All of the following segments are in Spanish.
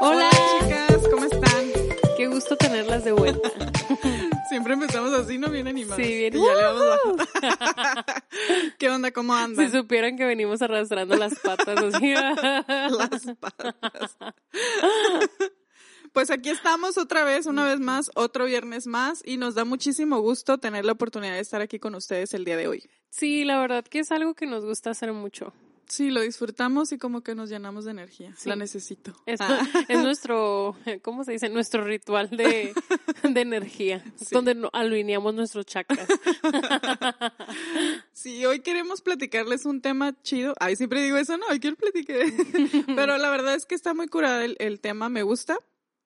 Hola, chicas, ¿cómo están? qué gusto tenerlas de vuelta. Siempre empezamos así, ¿no? Bien animados. Sí, bien. Y ya le vamos bajando. ¿Qué onda? ¿Cómo Si andan? supieran que venimos arrastrando las patas así. Las patas. Pues aquí estamos otra vez, una vez más, otro viernes más, y nos da muchísimo gusto tener la oportunidad de estar aquí con ustedes el día de hoy. Sí, la verdad que es algo que nos gusta hacer mucho. Sí, lo disfrutamos y como que nos llenamos de energía. Sí. La necesito. Es, Ah. es nuestro, ¿cómo se dice? Nuestro ritual de, de energía, Sí. donde alineamos nuestros chakras. Sí, hoy queremos platicarles un tema chido. Ay, siempre digo eso, no, hoy quiero platicar. Pero la verdad es que está muy curada el, el tema, me gusta,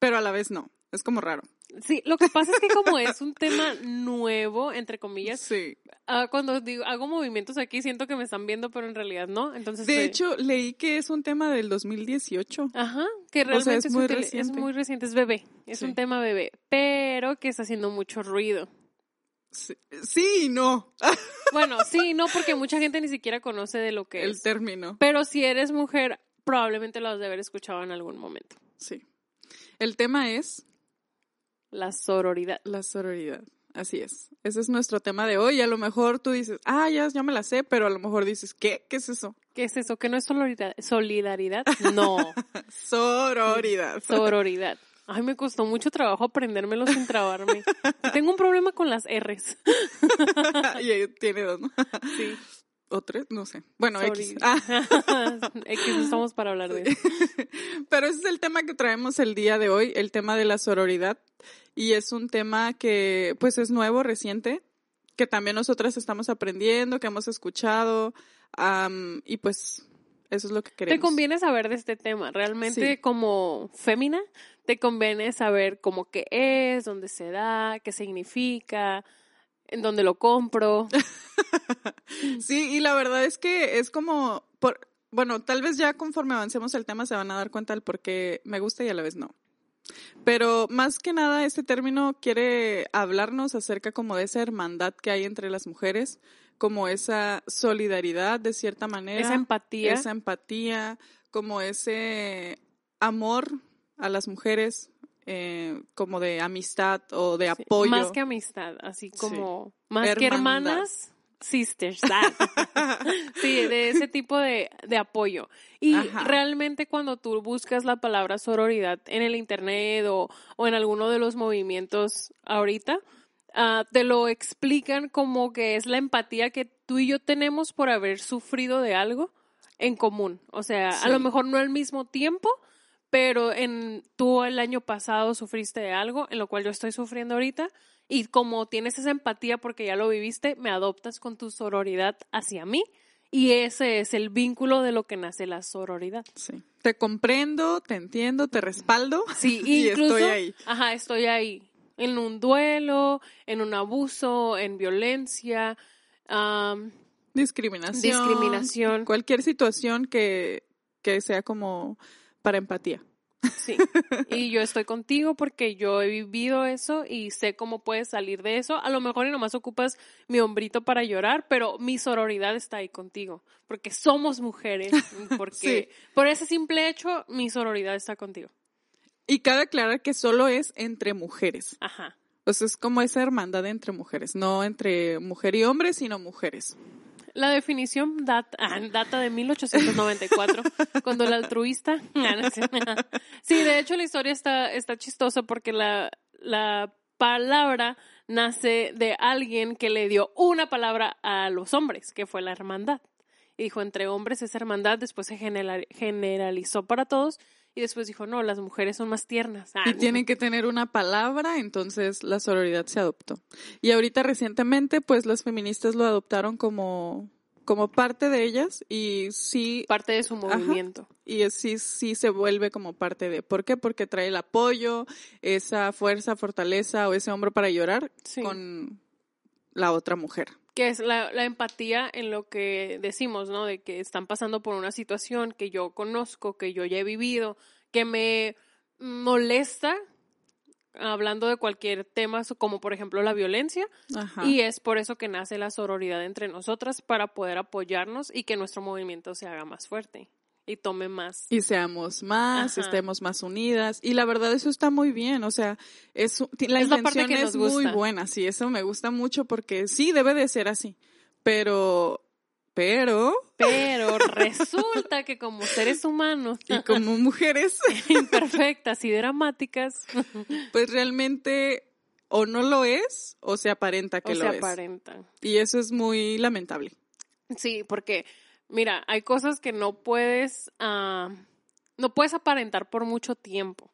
pero a la vez no. Es como raro. Sí, lo que pasa es que como es un tema nuevo, entre comillas, Sí. ah, cuando digo, hago movimientos aquí siento que me están viendo, pero en realidad no. Entonces, De hecho, leí que es un tema del 2018. Ajá, que sea, realmente es es, muy reciente. es muy reciente, es bebé, es Sí. un tema bebé, pero que está haciendo mucho ruido. Sí, sí y no. Bueno, sí, no porque mucha gente ni siquiera conoce de lo que El es. término. Pero si eres mujer, probablemente lo has de haber escuchado en algún momento. Sí. El tema es La sororidad. la sororidad. Así es. Ese es nuestro tema de hoy. A lo mejor tú dices, ah, ya, ya me la sé, pero a lo mejor dices, ¿qué? ¿Qué es eso? ¿Qué es eso? ¿Que no es solidaridad? ¿Solidaridad? No, Sororidad. sororidad. Ay, me costó mucho trabajo aprendérmelo sin trabarme. Tengo un problema con las R's. y ahí tiene dos, ¿no? Sí. ¿O tres? No sé. Bueno, X. Sorry. Ah, X no estamos para hablar de eso. pero ese es el tema que traemos el día de hoy, el tema de la sororidad. Y es un tema que, pues, es nuevo, reciente, que también nosotras estamos aprendiendo, que hemos escuchado. y pues, eso es lo que queremos. Te conviene saber de este tema. Realmente, Sí. como fémina, te conviene saber cómo que es, dónde se da, qué significa, en dónde lo compro. Sí, y la verdad es que es como, por, bueno, tal vez ya conforme avancemos el tema se van a dar cuenta del por qué me gusta y a la vez no. Pero más que nada este término quiere hablarnos acerca como de esa hermandad que hay entre las mujeres, como esa solidaridad de cierta manera, Esa empatía. esa empatía, como ese amor a las mujeres, eh, como de amistad o de Sí, apoyo. Más que amistad, así como, más que hermanas, sisters. ah. sí, de ese tipo de, de apoyo. Y Ajá. realmente cuando tú buscas la palabra sororidad en el internet o, o en alguno de los movimientos ahorita, ah, te lo explican como que es la empatía que tú y yo tenemos por haber sufrido de algo en común. O sea, a lo mejor no al mismo tiempo, pero en tú el año pasado sufriste de algo, en lo cual yo estoy sufriendo ahorita, y como tienes esa empatía porque ya lo viviste, me adoptas con tu sororidad hacia mí, y ese es el vínculo de lo que nace la sororidad. Sí. Te comprendo, te entiendo, te respaldo. Sí, y incluso, estoy ahí. ajá, estoy ahí, en un duelo, en un abuso, en violencia, Discriminación. discriminación. Cualquier situación que, que sea como para empatía. Sí, y yo estoy contigo porque yo he vivido eso y sé cómo puedes salir de eso. A lo mejor y nomás ocupas mi hombrito para llorar, pero mi sororidad está ahí contigo, porque somos mujeres, porque Sí. por ese simple hecho mi sororidad está contigo. Y cabe aclarar que solo es entre mujeres. Ajá. Sea, es como esa hermandad entre mujeres, no entre mujer y hombre, sino mujeres. La definición data, ah, data de 1894, cuando el altruista... Ah. Sí, de hecho la historia está, está chistosa porque la, la palabra nace de alguien que le dio una palabra a los hombres, que fue la hermandad. Y dijo, entre hombres es hermandad, después se general- generalizó para todos y después dijo, no, las mujeres son más tiernas. Ah, Y tienen que tener una palabra, entonces la sororidad se adoptó. Y ahorita recientemente, pues las feministas lo adoptaron como, como parte de ellas y sí, parte de su movimiento. y sí, sí se vuelve como parte de. ¿Por qué? Porque trae el apoyo, esa fuerza, fortaleza o ese hombro para llorar Sí. con la otra mujer. Que es la, la empatía en lo que decimos, ¿no? De que están pasando por una situación que yo conozco, que yo ya he vivido, que me molesta hablando de cualquier tema, como por ejemplo la violencia, Ajá. y es por eso que nace la sororidad entre nosotras para poder apoyarnos y que nuestro movimiento se haga más fuerte y tome más. y seamos más, Ajá. estemos más unidas. Y la verdad eso está muy bien, o sea, es, la Es la parte intención que es nos muy buena, sí, eso me gusta mucho porque sí, debe de ser así. Pero, pero, Pero resulta que como seres humanos y como mujeres, imperfectas y dramáticas, pues realmente o no lo es o se aparenta que o lo se es. aparentan. Y eso es muy lamentable. Sí, porque, mira, hay cosas que no puedes, ah, no puedes aparentar por mucho tiempo.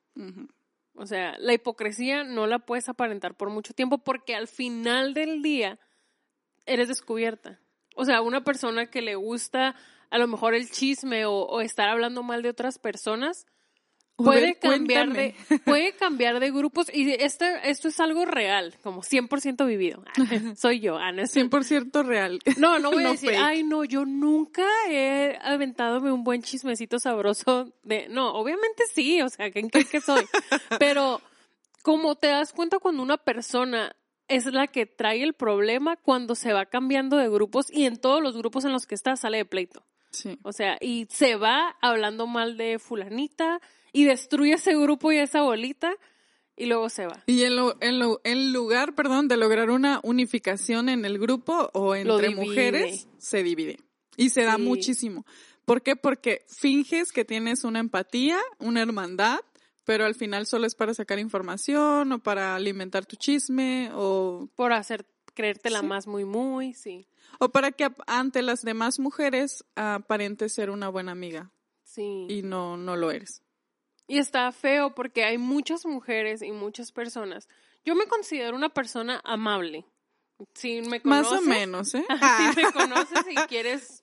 O sea, la hipocresía no la puedes aparentar por mucho tiempo porque al final del día eres descubierta. O sea, una persona que le gusta a lo mejor el chisme o, o estar hablando mal de otras personas puede cambiar de puede cambiar de grupos y este, esto es algo real, como 100% vivido. Soy yo, Ana. 100% real. No, no voy a decir, fake. ay, no, yo nunca he aventadome un buen chismecito sabroso de, no, obviamente sí, o sea, ¿quién cree que soy? Pero como te das cuenta cuando una persona es la que trae el problema cuando se va cambiando de grupos y en todos los grupos en los que está sale de pleito. Sí. O sea, y se va hablando mal de fulanita y destruye ese grupo y esa bolita y luego se va. Y en, lo, en, lo, en lugar, perdón, de lograr una unificación en el grupo o entre mujeres, se divide. Y se da muchísimo. ¿Por qué? Porque finges que tienes una empatía, una hermandad, pero al final solo es para sacar información o para alimentar tu chisme o, Por hacer creértela Sí. más muy muy, sí. o para que ante las demás mujeres aparentes ser una buena amiga Sí. y no, no lo eres. Y está feo porque hay muchas mujeres y muchas personas. Yo me considero una persona amable. Si me conoces, Más o menos, ¿eh? si me conoces y quieres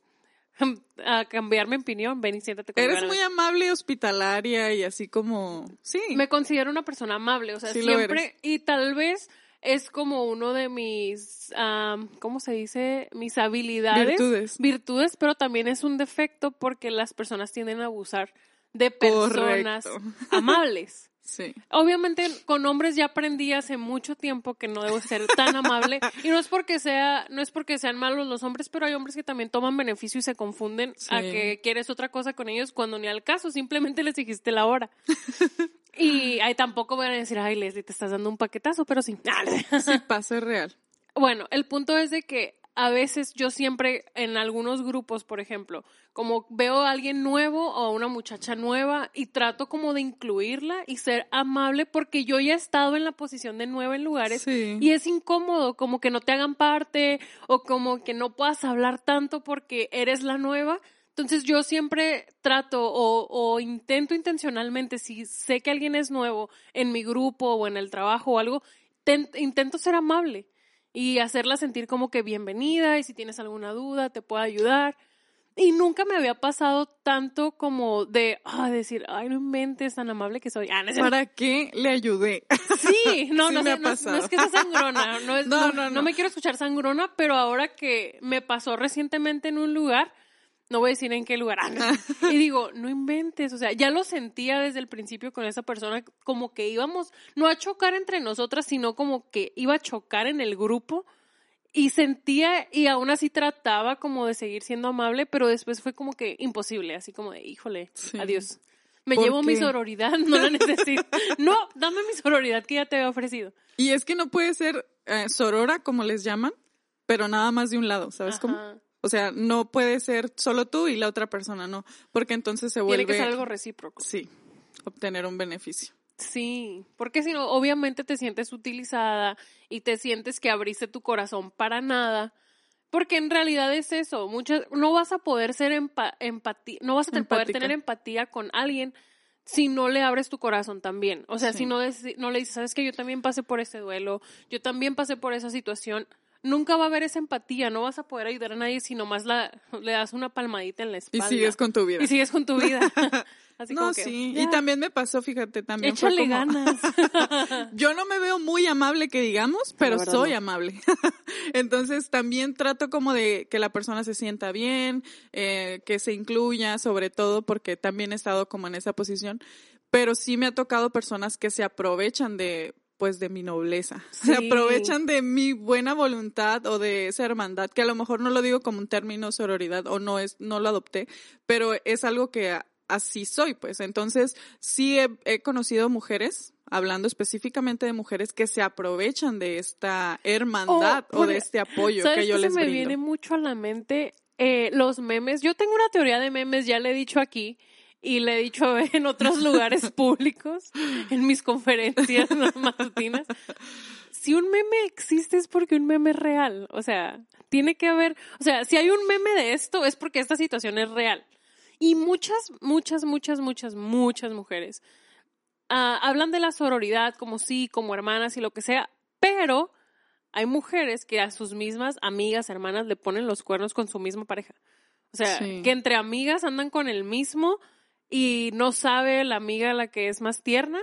a cambiar mi opinión, ven y siéntate conmigo. Eres muy amable y hospitalaria y así como... Sí. Me considero una persona amable, o sea, Sí siempre y tal vez es como uno de mis, am, ¿cómo se dice? Mis habilidades, Virtudes. virtudes, pero también es un defecto porque las personas tienden a abusar de personas Correcto. amables. Sí. Obviamente con hombres ya aprendí hace mucho tiempo que no debo ser tan amable y no es porque sea no es porque sean malos los hombres, pero hay hombres que también toman beneficio y se confunden a que quieres otra cosa con ellos cuando ni al caso, simplemente les dijiste la hora. y ahí tampoco van a decir, "Ay, Leslie, te estás dando un paquetazo", pero sí. Sí, pasa real. Bueno, el punto es de que a veces yo siempre en algunos grupos, por ejemplo, como veo a alguien nuevo o a una muchacha nueva y trato como de incluirla y ser amable porque yo ya he estado en la posición de nueva en lugares Sí. y es incómodo, como que no te hagan parte o como que no puedas hablar tanto porque eres la nueva. Entonces yo siempre trato o, o intento intencionalmente, si sé que alguien es nuevo en mi grupo o en el trabajo o algo, ten- intento ser amable y hacerla sentir como que bienvenida y si tienes alguna duda te puedo ayudar. Y nunca me había pasado tanto como de ah, decir, ay, no inventes tan amable que soy. Ah, no. ¿Para qué le ayudé? Sí, no, Sí no, me sé, ha no, es- no es pasado. que sea sangrona, no, es, No, no, no, no no. me quiero escuchar sangrona, pero ahora que me pasó recientemente en un lugar, no voy a decir en qué lugar, ah, y digo, no inventes, o sea, ya lo sentía desde el principio con esa persona, como que íbamos, no a chocar entre nosotras, sino como que iba a chocar en el grupo. Y sentía, y aún así trataba como de seguir siendo amable, pero después fue como que imposible, así como de, híjole, Sí. adiós. Me ¿Por llevo mi sororidad, no la necesito. No, dame mi sororidad que ya te había ofrecido. Y es que no puede ser eh, sorora, como les llaman, pero nada más de un lado, ¿sabes cómo? O sea, no puede ser solo tú y la otra persona no, porque entonces se vuelve... Tiene que ser algo recíproco. Sí, obtener un beneficio. Sí, porque si no, obviamente te sientes utilizada y te sientes que abriste tu corazón para nada. Porque en realidad es eso, muchas, no vas a poder ser empa empatía, no vas a poder tener empatía con alguien si no le abres tu corazón también. O sea, Sí. si no le dices, sabes que yo también pasé por ese duelo, yo también pasé por esa situación, nunca va a haber esa empatía, no vas a poder ayudar a nadie si nomás la, le das una palmadita en la Y espalda. sigues con tu vida. Y sigues con tu vida. Así no, como que, sí. ya, Y también me pasó, fíjate, también échale como- ganas. Yo no me veo muy amable que digamos, pero soy no. amable. Entonces también trato como de que la persona se sienta bien, eh, que se incluya, sobre todo porque también he estado como en esa posición. Pero sí me ha tocado personas que se aprovechan de, pues de mi nobleza. Se aprovechan de mi buena voluntad o de esa hermandad, que a lo mejor no lo digo como un término sororidad o no es, no lo adopté, pero es algo que así soy, pues. Entonces, sí he, conocido mujeres, hablando específicamente de mujeres que se aprovechan de esta hermandad oh, o de este apoyo que yo les me brindo. viene mucho a la mente eh, los memes. Yo tengo una teoría de memes, ya le he dicho aquí, y le he dicho en otros lugares públicos, en mis conferencias matutinas. Si un meme existe es porque un meme es real. O sea, tiene que haber, o sea, si hay un meme de esto es porque esta situación es real. Y muchas, muchas, muchas, muchas, muchas mujeres ah, hablan de la sororidad como sí, como hermanas y lo que sea, pero hay mujeres que a sus mismas amigas, hermanas le ponen los cuernos con su misma pareja. O sea, que entre amigas andan con el mismo y no sabe la amiga la que es más tierna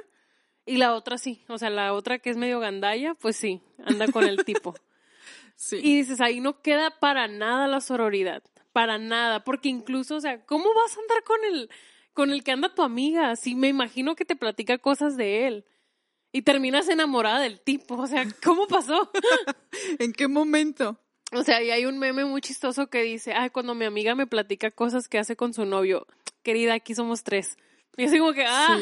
y la otra sí, o sea, la otra que es medio gandalla, pues sí, anda con el tipo. sí. Y dices, ahí no queda para nada la sororidad, para nada, porque incluso, o sea, ¿cómo vas a andar con el con el que anda tu amiga? Si me imagino que te platica cosas de él y terminas enamorada del tipo, o sea, ¿cómo pasó? ¿En qué momento? O sea, y hay un meme muy chistoso que dice, ay, cuando mi amiga me platica cosas que hace con su novio, querida, aquí somos tres. Y así como que, ah,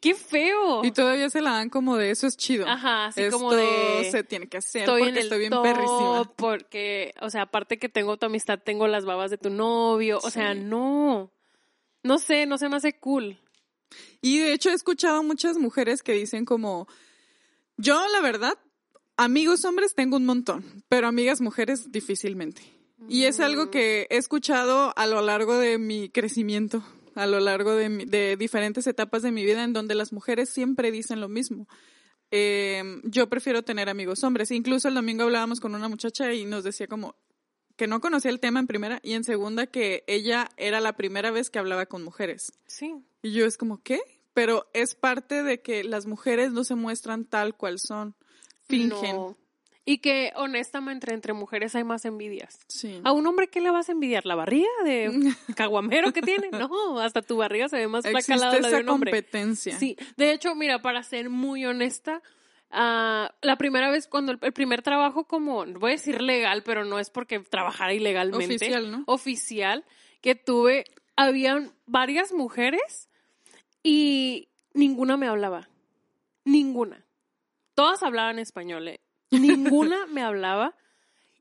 qué feo. Y todavía se la dan como de eso es chido. Ajá, así como de. se tiene que hacer estoy porque estoy bien perrísima. Porque, o sea, aparte que tengo tu amistad, tengo las babas de tu novio. O sea, no. No sé, no se me hace cool. Y de hecho he escuchado muchas mujeres que dicen como, yo la verdad, amigos hombres tengo un montón, pero amigas mujeres difícilmente. Y es algo mm. que he escuchado a lo largo de mi crecimiento, a lo largo de, diferentes etapas de mi vida en donde las mujeres siempre dicen lo mismo. Em, yo prefiero tener amigos hombres. Incluso el domingo hablábamos con una muchacha y nos decía como que no conocía el tema en primera y en segunda que ella era la primera vez que hablaba con mujeres. Sí. Y yo es como, ¿qué? Pero es parte de que las mujeres no se muestran tal cual son. Fingen. Y que honestamente entre mujeres hay más envidias. Sí. A un hombre, ¿qué le vas a envidiar? ¿La barriga de caguamero que tiene? No, hasta tu barriga se ve más flaca la de un hombre. competencia. Sí, de hecho, mira, para ser muy honesta, uh, la primera vez cuando el, primer trabajo como, voy a decir legal, pero no es porque trabajara ilegalmente. Oficial, ¿no? Oficial, que tuve, habían varias mujeres y ninguna me hablaba. Ninguna. Todas hablaban español. ¿eh? Ninguna me hablaba.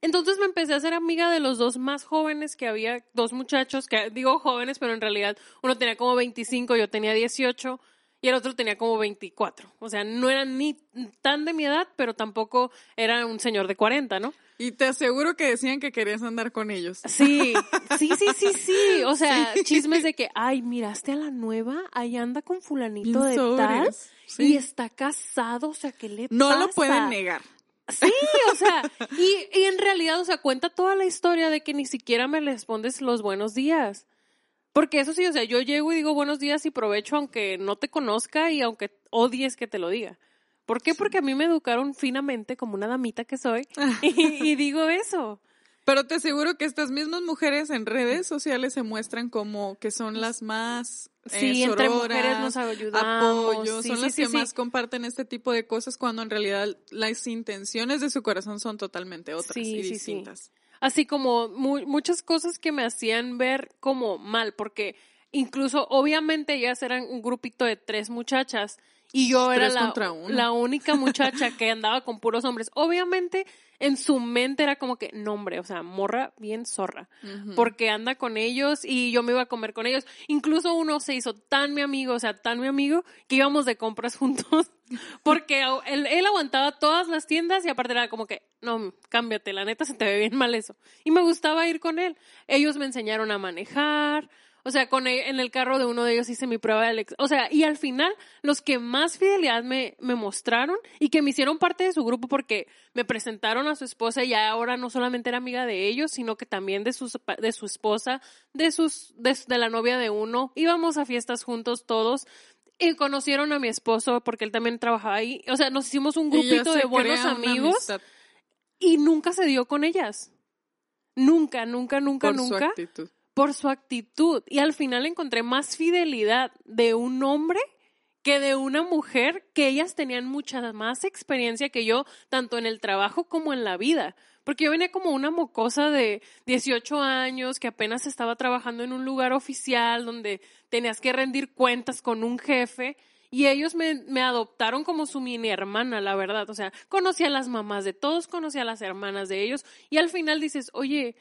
Entonces me empecé a ser amiga de los dos más jóvenes que había, dos muchachos, que digo jóvenes, pero en realidad uno tenía como 25, yo tenía 18 y el otro tenía como 24. O sea, no eran ni tan de mi edad, pero tampoco era un señor de 40, ¿no? Y te aseguro que decían que querías andar con ellos. Sí, sí, sí, sí, sí. O sea, chismes de que, ay, miraste a la nueva, ahí anda con fulanito de tal y está casado, o sea, ¿qué le no pasa? No lo pueden negar. Sí, o sea, y, y en realidad, o sea, cuenta toda la historia de que ni siquiera me respondes los buenos días. Porque eso sí, o sea, yo llego y digo buenos días y provecho aunque no te conozca y aunque odies que te lo diga. ¿Por qué? Porque a mí me educaron finamente como una damita que soy y, digo eso. Pero te aseguro que estas mismas mujeres en redes sociales se muestran como que son las más eh, sí, entre mujeres nos ayudamos. Apoyo, son las que más comparten este tipo de cosas cuando en realidad las intenciones de su corazón son totalmente otras y distintas. Así como muchas cosas que me hacían ver como mal, porque incluso obviamente ellas eran un grupito de tres muchachas y yo era la, la única muchacha que andaba con puros hombres. Obviamente en su mente era como que, no hombre, o sea, morra bien zorra, porque anda con ellos y yo me iba a comer con ellos. Incluso uno se hizo tan mi amigo, o sea, tan mi amigo, que íbamos de compras juntos, porque él, él aguantaba todas las tiendas y aparte era como que, no, cámbiate, la neta se te ve bien mal eso. Y me gustaba ir con él. Ellos me enseñaron a manejar, o sea, con e, en el carro de uno de ellos hice mi prueba de Alex. O sea, y al final, los que más fidelidad me, me mostraron y que me hicieron parte de su grupo porque me presentaron a su esposa y ahora no solamente era amiga de ellos, sino que también de, sus, de su esposa, de, sus, de, la novia de uno. Íbamos a fiestas juntos todos y conocieron a mi esposo porque él también trabajaba ahí. O sea, nos hicimos un grupito de buenos amigos y nunca se dio con ellas. Nunca, nunca, nunca, nunca por su actitud. Y al final encontré más fidelidad de un hombre que de una mujer que ellas tenían mucha más experiencia que yo, tanto en el trabajo como en la vida. Porque yo venía como una mocosa de 18 años que apenas estaba trabajando en un lugar oficial donde tenías que rendir cuentas con un jefe. Y ellos me, me, adoptaron como su mini hermana, la verdad. O sea, conocí a las mamás de todos, conocí a las hermanas de ellos. Y al final dices, oye,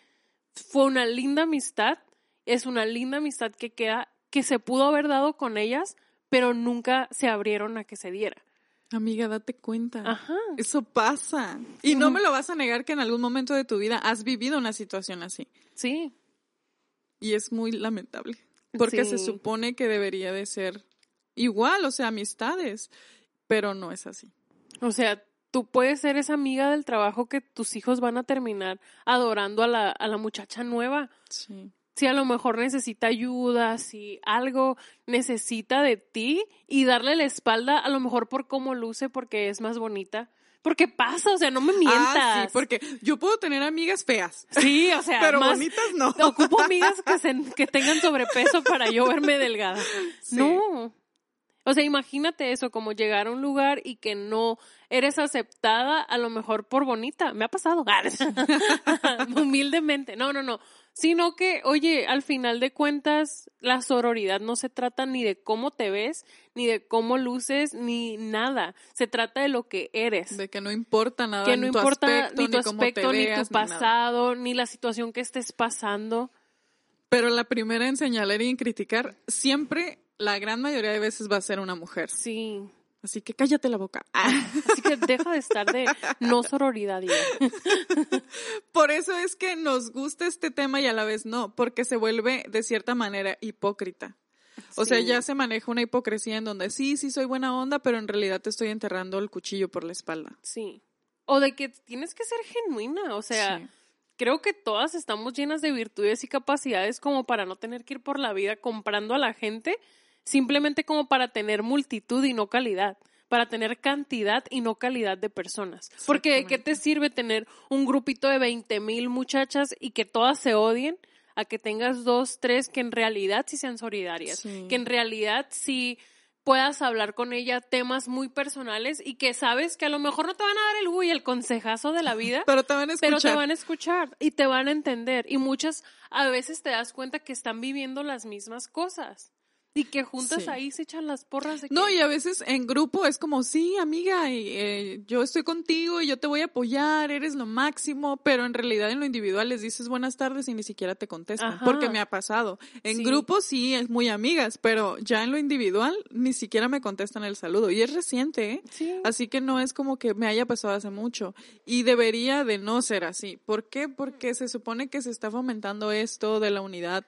fue una linda amistad. Es una linda amistad que queda, que se pudo haber dado con ellas, pero nunca se abrieron a que se diera. Amiga, date cuenta. Ajá. Eso pasa. Y no me lo vas a negar que en algún momento de tu vida has vivido una situación así. Sí. Y es muy lamentable. Porque se supone que debería de ser igual, o sea, amistades. Pero no es así. O sea, tú puedes ser esa amiga del trabajo que tus hijos van a terminar adorando a la, a la muchacha nueva. Sí si a lo mejor necesita ayuda, si algo necesita de ti y darle la espalda a lo mejor por cómo luce porque es más bonita. Porque pasa, o sea, no me mientas. Ah, sí, porque yo puedo tener amigas feas. Sí, o sea, pero bonitas no. Ocupo amigas que, se, que tengan sobrepeso para yo verme delgada. No. O sea, imagínate eso, como llegar a un lugar y que no eres aceptada a lo mejor por bonita. Me ha pasado. Humildemente. No, no, no sino que, oye, al final de cuentas, la sororidad no se trata ni de cómo te ves, ni de cómo luces, ni nada. Se trata de lo que eres. De que no importa nada. Que no importa ni tu aspecto, ni, tu pasado, ni, la situación que estés pasando. Pero la primera en señalar y en criticar, siempre, la gran mayoría de veces va a ser una mujer. Sí. Así que cállate la boca. Así que deja de estar de no sororidad. Por eso es que nos gusta este tema y a la vez no, porque se vuelve de cierta manera hipócrita. O sea, ya se maneja una hipocresía en donde sí, sí soy buena onda, pero en realidad te estoy enterrando el cuchillo por la espalda. Sí. O de que tienes que ser genuina, o sea, creo que todas estamos llenas de virtudes y capacidades como para no tener que ir por la vida comprando a la gente simplemente como para tener multitud y no calidad, para tener cantidad y no calidad de personas. Porque ¿de qué te sirve tener un grupito de 20 mil muchachas y que todas se odien? A que tengas dos, tres que en realidad sí sean solidarias, que en realidad sí puedas hablar con ella temas muy personales y que sabes que a lo mejor no te van a dar el uy, el consejazo de la vida, pero te van a escuchar. Pero te van a escuchar y te van a entender. Y muchas a veces te das cuenta que están viviendo las mismas cosas. Y que juntas ahí se echan las porras de No, y a veces en grupo es como, sí, amiga, y, eh, yo estoy contigo y yo te voy a apoyar, eres lo máximo, pero en realidad en lo individual les dices buenas tardes y ni siquiera te contestan, porque me ha pasado. En grupo sí, es muy amigas, pero ya en lo individual ni siquiera me contestan el saludo. Y es reciente, ¿eh? Sí. Así que no es como que me haya pasado hace mucho. Y debería de no ser así. ¿Por qué? Porque se supone que se está fomentando esto de la unidad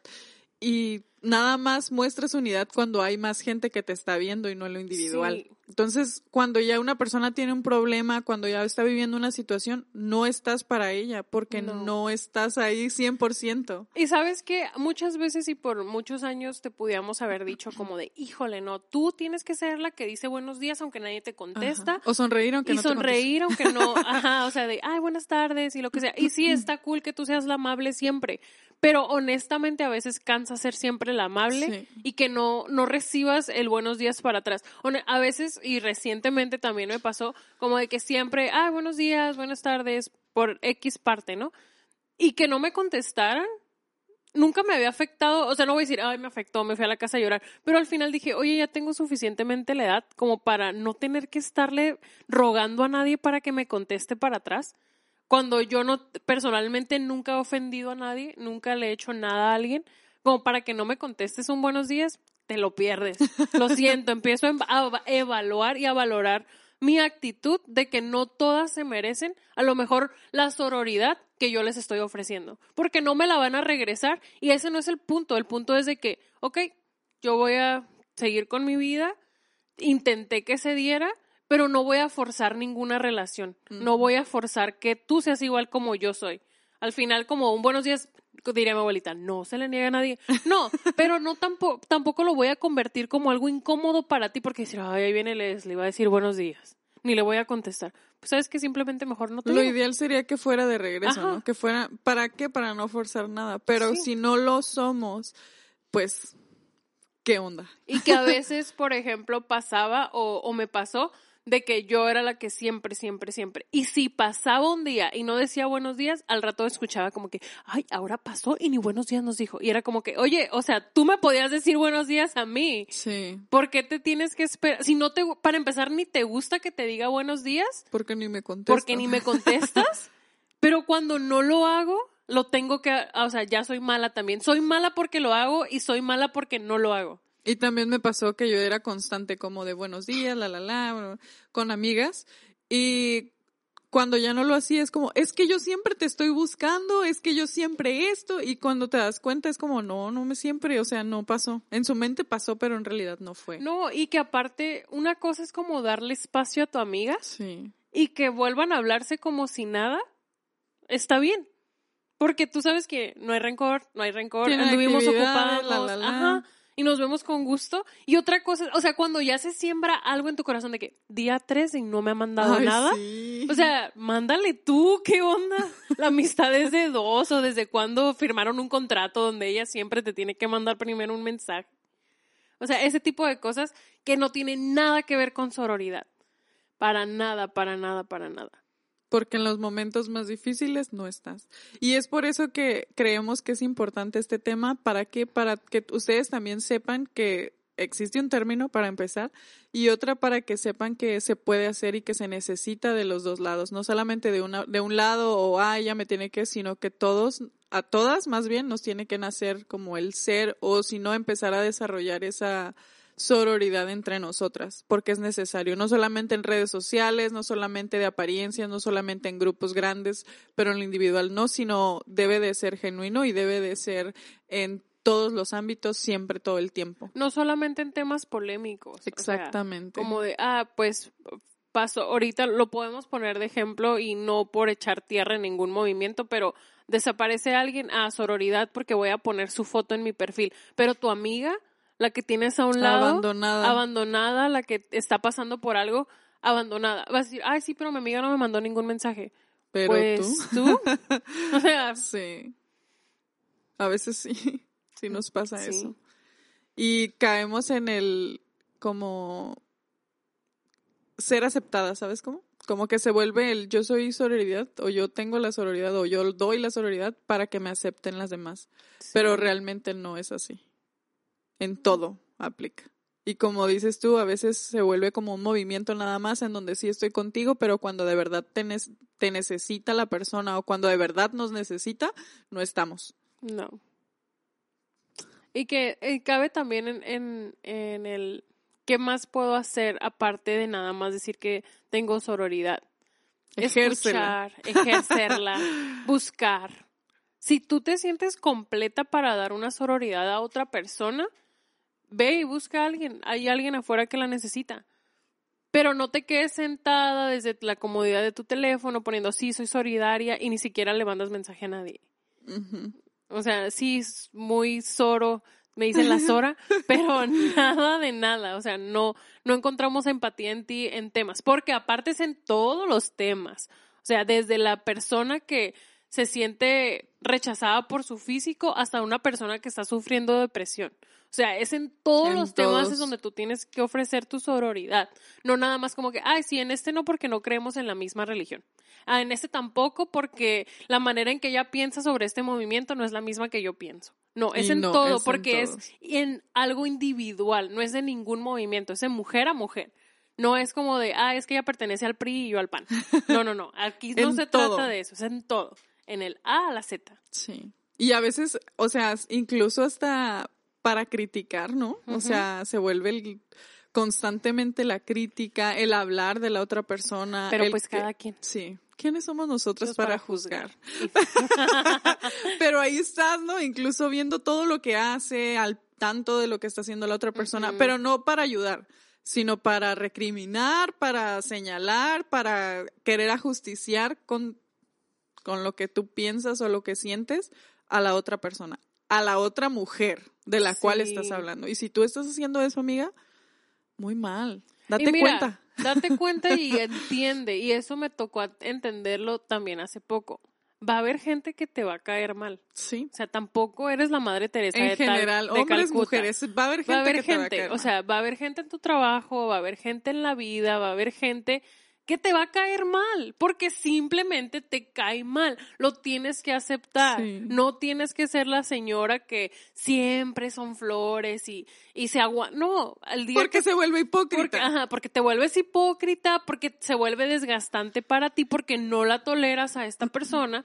y nada más muestras unidad cuando hay más gente que te está viendo y no lo individual. Entonces, cuando ya una persona tiene un problema, cuando ya está viviendo una situación, no estás para ella porque no, estás ahí 100%. Y sabes que muchas veces y por muchos años te pudiéramos haber dicho como de, híjole, no, tú tienes que ser la que dice buenos días aunque nadie te contesta. O sonreír aunque y no sonreír aunque no, ajá, o sea, de, ay, buenas tardes y lo que sea. Y sí, está cool que tú seas la amable siempre, pero honestamente a veces cansa ser siempre la amable y que no, no recibas el buenos días para atrás. A veces, y recientemente también me pasó, como de que siempre, ah, buenos días, buenas tardes, por X parte, ¿no? Y que no me contestaran, nunca me había afectado, o sea, no voy a decir, ay, me afectó, me fui a la casa a llorar, pero al final dije, oye, ya tengo suficientemente la edad como para no tener que estarle rogando a nadie para que me conteste para atrás cuando yo no, personalmente nunca he ofendido a nadie, nunca le he hecho nada a alguien, como para que no me contestes un buenos días, te lo pierdes. Lo siento, empiezo a evaluar y a valorar mi actitud de que no todas se merecen a lo mejor la sororidad que yo les estoy ofreciendo, porque no me la van a regresar y ese no es el punto, el punto es de que, ok, yo voy a seguir con mi vida, intenté que se diera, pero no voy a forzar ninguna relación. No voy a forzar que tú seas igual como yo soy. Al final, como un buenos días, diría mi abuelita, no se le niega a nadie. No, pero no tampoco, tampoco lo voy a convertir como algo incómodo para ti porque decir, ay, ahí viene Les, le va a decir buenos días. Ni le voy a contestar. Pues sabes que simplemente mejor no te Lo ideal sería que fuera de regreso, ¿no? Que fuera, ¿para qué? Para no forzar nada. Pero si no lo somos, pues ¿qué onda? Y que a veces, por ejemplo, pasaba o, o me pasó de que yo era la que siempre, siempre, siempre. Y si pasaba un día y no decía buenos días, al rato escuchaba como que, ay, ahora pasó y ni buenos días nos dijo. Y era como que, oye, o sea, tú me podías decir buenos días a mí. Sí. ¿Por qué te tienes que esperar? Si no te, para empezar, ni te gusta que te diga buenos días, Porque ni me contestas. porque ni me contestas. pero cuando no lo hago, lo tengo que, o sea, ya soy mala también. Soy mala porque lo hago y soy mala porque no lo hago. Y también me pasó que yo era constante como de buenos días, la la la, con amigas. Y cuando ya no lo hacía es como, es que yo siempre te estoy buscando, es que yo siempre esto. Y cuando te das cuenta es como, no, no me siempre, o sea, no pasó. En su mente pasó, pero en realidad no fue. No, y que aparte, una cosa es como darle espacio a tu amiga Sí. y que vuelvan a hablarse como si nada, está bien. Porque tú sabes que no hay rencor, no hay rencor, anduvimos ocupados, la, la, la. ajá, y nos vemos con gusto. Y otra cosa, o sea, cuando ya se siembra algo en tu corazón de que día 3 y no me ha mandado Ay, nada, sí. o sea, mándale tú, ¿qué onda? La amistad es de dos o desde cuando firmaron un contrato donde ella siempre te tiene que mandar primero un mensaje. O sea, ese tipo de cosas que no tienen nada que ver con sororidad. Para nada, para nada, para nada. Porque en los momentos más difíciles no estás. Y es por eso que creemos que es importante este tema, para que para que ustedes también sepan que existe un término para empezar y otra para que sepan que se puede hacer y que se necesita de los dos lados, no solamente de una de un lado o ah, ella me tiene que, sino que todos a todas más bien nos tiene que nacer como el ser o si no empezar a desarrollar esa sororidad entre nosotras, porque es necesario, no solamente en redes sociales, no solamente de apariencias, no solamente en grupos grandes, pero en lo individual no, sino debe de ser genuino y debe de ser en todos los ámbitos, siempre, todo el tiempo. No solamente en temas polémicos. o sea, Exactamente. como de, ah, pues pasó, ahorita lo podemos poner de ejemplo y no por echar tierra en ningún movimiento, pero desaparece alguien a sororidad porque voy a poner su foto en mi perfil. Pero tu amiga, la que tienes a un lado, abandonada. abandonada, la que está pasando por algo, abandonada. Vas a decir, ay, sí, pero mi amiga no me mandó ningún mensaje. pero pues tú. tú. o sea, Sí. A veces sí, sí nos pasa Sí. eso. Y caemos en el como ser aceptada, ¿sabes cómo? Como que se vuelve el yo soy sororidad o yo tengo la sororidad o yo doy la sororidad para que me acepten las demás. Pero realmente no es así. En todo aplica. Y como dices tú, a veces se vuelve como un movimiento nada más en donde sí estoy contigo, pero cuando de verdad te, ne- te necesita la persona o cuando de verdad nos necesita, no estamos. No. Y que eh, cabe también en, en, en el qué más puedo hacer aparte de nada más decir que tengo sororidad. Ejércela. Escuchar, ejercerla, buscar. Si tú te sientes completa para dar una sororidad a otra persona, ve y busca a alguien. Hay alguien afuera que la necesita. Pero no te quedes sentada desde la comodidad de tu teléfono poniendo sí, soy solidaria y ni siquiera le mandas mensaje a nadie. Ujú. O sea, sí es muy soro, me dicen la sora, pero nada de nada. O sea, no, no encontramos empatía en ti en temas, porque aparte es en todos los temas. O sea, desde la persona que se siente rechazada por su físico hasta una persona que está sufriendo depresión. O sea, es en todos En los temas es donde tú tienes que ofrecer tu sororidad. No nada más como que, ay, sí, en este no porque no creemos en la misma religión. Ah, en este tampoco porque la manera en que ella piensa sobre este movimiento no es la misma que yo pienso. No, es Y en no, todo es porque es en algo individual, no es de ningún movimiento, es de mujer a mujer. No es como de, ah, es que ella pertenece al PRI y yo al PAN. No, no, no. Aquí no se todo. trata de eso, es en todo. En el A a la Z. Sí. Y a veces, o sea, incluso hasta para criticar, ¿no? O sea, se vuelve el- constantemente la crítica, el hablar de la otra persona. Pero el pues que- cada quien. Sí. ¿Quiénes somos nosotros Nosotros para, para juzgar? juzgar. Pero ahí estás, ¿no? Incluso viendo todo lo que hace, al tanto de lo que está haciendo la otra persona, pero no para ayudar, sino para recriminar, para señalar, para querer ajusticiar con, con lo que tú piensas o lo que sientes a la otra persona, a la otra mujer de la cual estás hablando. Y si tú estás haciendo eso, amiga, muy mal. Date mira, cuenta. Date cuenta y entiende. Y eso me tocó entenderlo también hace poco. va a haber gente que te va a caer mal. Sí. O sea, tampoco eres la madre Teresa En de tal- general, de hombres, Calcuta. mujeres, va a haber gente Va a haber que te va a gente, caer o mal. sea, va a haber gente en tu trabajo, va a haber gente en la vida, va a haber gente que te va a caer mal, porque simplemente te cae mal. Lo tienes que aceptar. Sí. No tienes que ser la señora que siempre son flores y, y se aguanta. No, al día porque que se vuelve hipócrita. porque, ajá, porque te vuelves hipócrita, porque se vuelve desgastante para ti, porque no la toleras a esta persona.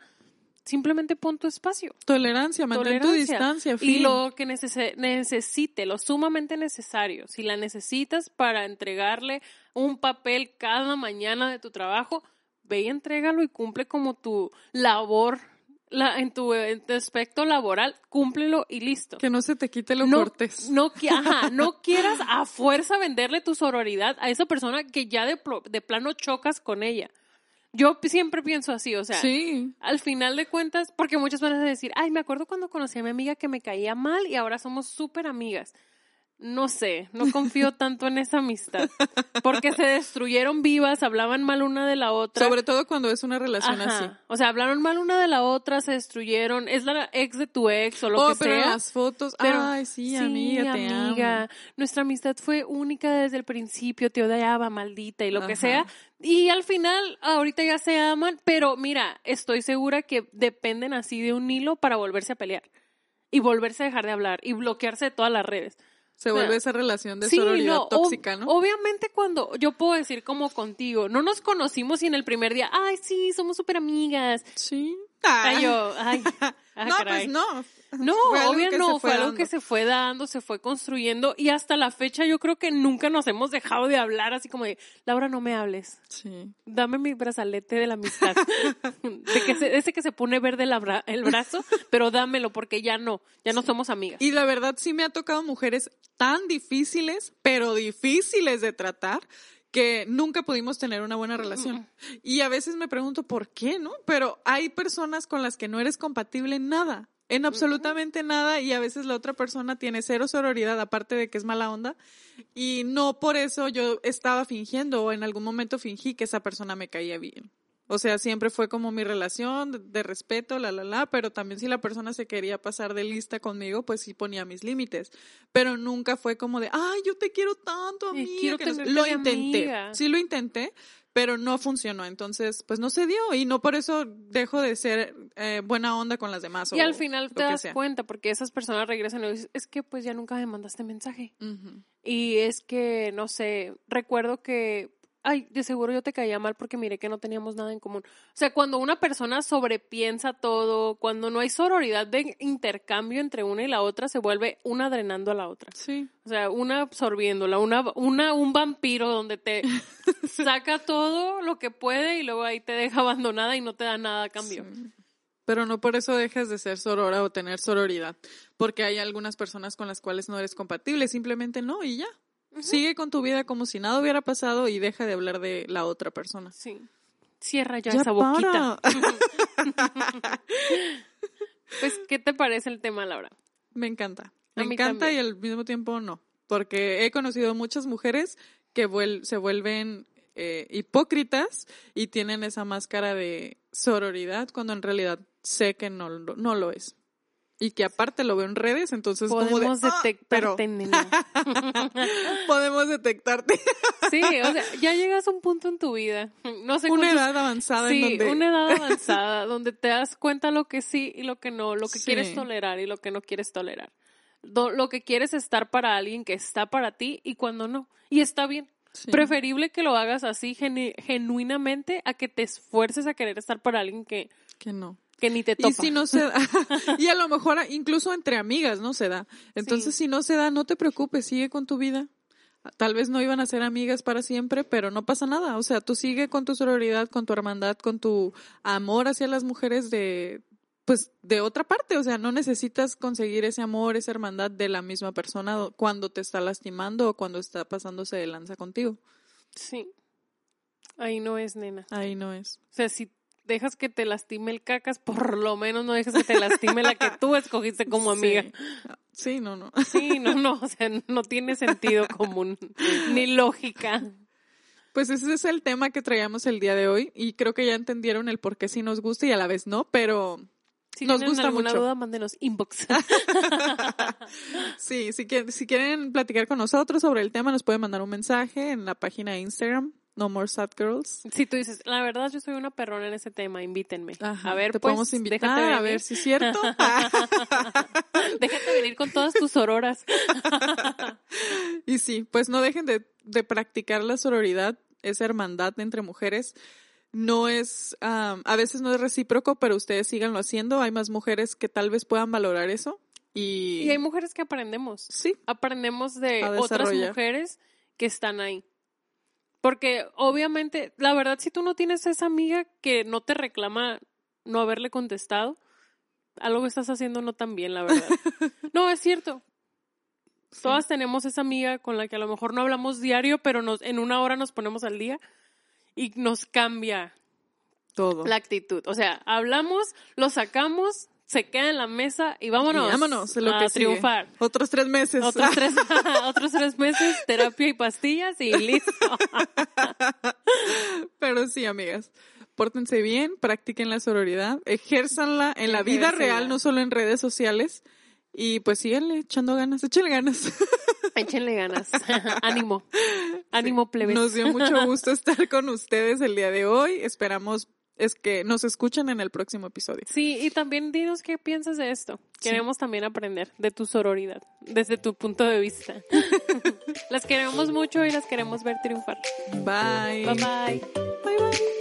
Simplemente pon tu espacio. Tolerancia, mantén tu distancia. Y fin. lo que necesite, lo sumamente necesario. Si la necesitas para entregarle un papel cada mañana de tu trabajo, ve y entrégalo y cumple como tu labor, la, en, tu, en tu aspecto laboral, cúmplelo y listo. Que no se te quite lo no, cortés. No, ajá, no quieras a fuerza venderle tu sororidad a esa persona que ya de, plano chocas con ella. Yo siempre pienso así, o sea, sí. al final de cuentas, porque muchas van a decir, ay, me acuerdo cuando conocí a mi amiga que me caía mal y ahora somos súper amigas. No sé, no confío tanto en esa amistad, porque se destruyeron vivas, hablaban mal una de la otra. Sobre todo cuando es una relación Ajá. así. O sea, hablaron mal una de la otra, se destruyeron, es la ex de tu ex o lo oh, que pero sea. las fotos, Pero, ay, sí, amiga, te amiga, amo. Nuestra amistad fue única desde el principio, te odiaba, maldita, y lo que sea. Y al final, ahorita ya se aman, pero mira, estoy segura que dependen así de un hilo para volverse a pelear. Y volverse a dejar de hablar y bloquearse de todas las redes. Se vuelve esa relación de Sí, sororidad no, tóxica, ¿no? Obviamente cuando yo puedo decir como contigo, no nos conocimos y en el primer día, ay, sí, somos súper amigas. Sí. Ay, yo, ay, ah, no, caray. pues no. No, obvio no, fue algo dando. que se fue dando, se fue construyendo y hasta la fecha yo creo que nunca nos hemos dejado de hablar así como de, Laura, no me hables, Sí. dame mi brazalete de la amistad, de que se- ese que se pone verde la bra- el brazo, pero dámelo porque ya no, ya no somos amigas. Y la verdad sí me ha tocado mujeres tan difíciles, pero difíciles de tratar, que nunca pudimos tener una buena relación. Y a veces me pregunto por qué, ¿no? Pero hay personas con las que no eres compatible en nada, en absolutamente nada, y a veces la otra persona tiene cero sororidad, aparte de que es mala onda, y no por eso yo estaba fingiendo o en algún momento fingí que esa persona me caía bien. O sea, siempre fue como mi relación de, de respeto, la, la, la, pero también si la persona se quería pasar de lista conmigo, pues sí ponía mis límites. Pero nunca fue como de, ay, yo te quiero tanto, amiga. que no sé". tenerte Lo intenté, amiga. sí lo intenté, pero no funcionó. Entonces, pues no se dio y no por eso dejo de ser eh, buena onda con las demás. Y o al final te das sea. cuenta porque esas personas regresan y dices, es que pues ya nunca me mandaste mensaje. Y es que, no sé, recuerdo que, ay, de seguro yo te caía mal porque miré que no teníamos nada en común. O sea, cuando una persona sobrepiensa todo, cuando no hay sororidad de intercambio entre una y la otra, se vuelve una drenando a la otra. Sí. O sea, una absorbiéndola, una, una, un vampiro donde te saca todo lo que puede y luego ahí te deja abandonada y no te da nada a cambio. Sí. Pero no por eso dejas de ser sorora o tener sororidad, porque hay algunas personas con las cuales no eres compatible, simplemente no y ya. Sigue con tu vida como si nada hubiera pasado y deja de hablar de la otra persona. Sí. Cierra ya, Ya esa boquita. para. Pues, ¿qué te parece el tema, Laura? Me encanta. Me encanta también. y al mismo tiempo no, porque he conocido muchas mujeres que vuel- se vuelven eh, hipócritas y tienen esa máscara de sororidad cuando en realidad sé que no, no lo es. Y que aparte lo veo en redes, entonces como de, Podemos "Ah", pero detectarte, nena. podemos detectarte. Sí, o sea, ya llegas a un punto en tu vida. No sé una cuántos- edad avanzada Sí, en donde una edad avanzada donde te das cuenta lo que sí y lo que no, lo que Sí. quieres tolerar y lo que no quieres tolerar. Lo que quieres estar para alguien que está para ti y cuando no. Y está bien. Sí. Preferible que lo hagas así genu- genuinamente a que te esfuerces a querer estar para alguien que, que no. Que ni te topa. Y si no se da, y a lo mejor incluso entre amigas no se da. Entonces, si no se da, no te preocupes, sigue con tu vida. Tal vez no iban a ser amigas para siempre, pero no pasa nada. O sea, tú sigue con tu sororidad, con tu hermandad, con tu amor hacia las mujeres de, pues, de otra parte. O sea, no necesitas conseguir ese amor, esa hermandad de la misma persona cuando te está lastimando o cuando está pasándose de lanza contigo. Sí. Ahí no es, nena. Ahí no es. O sea, si dejas que te lastime el cacas, por lo menos no dejes que te lastime la que tú escogiste como amiga. Sí, Sí, no, no. Sí, no, no, o sea, no tiene sentido común ni lógica. Pues ese es el tema que traíamos el día de hoy y creo que ya entendieron el por qué sí nos gusta y a la vez no, pero Si nos tienen gusta alguna mucho. duda, mándenos inbox. Sí, si quieren, si quieren platicar con nosotros sobre el tema, nos pueden mandar un mensaje en la página de Instagram, No More Sad Girls. si tú dices, la verdad yo soy una perrona en ese tema, invítenme. Ajá, a ver, te pues, podemos invitar déjate a ver si es cierto. Déjate venir con todas tus auroras. y sí, pues no dejen de, de practicar la sororidad, esa hermandad entre mujeres. No es, am, a veces no es recíproco, pero ustedes síganlo haciendo. Hay más mujeres que tal vez puedan valorar eso. Y, Y hay mujeres que aprendemos. sí, Aprendemos de otras mujeres que están ahí. Porque obviamente, la verdad, si tú no tienes esa amiga que no te reclama no haberle contestado, algo estás haciendo no tan bien, la verdad. no, es cierto. Todas tenemos esa amiga con la que a lo mejor no hablamos diario, pero nos, en una hora nos ponemos al día y nos cambia todo. la actitud. O sea, hablamos, lo sacamos, se queda en la mesa y vámonos. Y vámonos, lo a que sigue. triunfar. Otros tres meses. Otros tres, otros tres meses, terapia y pastillas y listo. Pero sí, amigas, pórtense bien, practiquen la sororidad, ejérzanla en la vida real, no solo en redes sociales. Y pues síganle echando ganas, échenle ganas. Échenle ganas. Ánimo. Ánimo, plebes. Nos dio mucho gusto estar con ustedes el día de hoy. Esperamos es que nos escuchen en el próximo episodio. Sí, y también dinos qué piensas de esto. Sí. Queremos también aprender de tu sororidad, desde tu punto de vista. las queremos mucho y las queremos ver triunfar. Bye. Bye bye.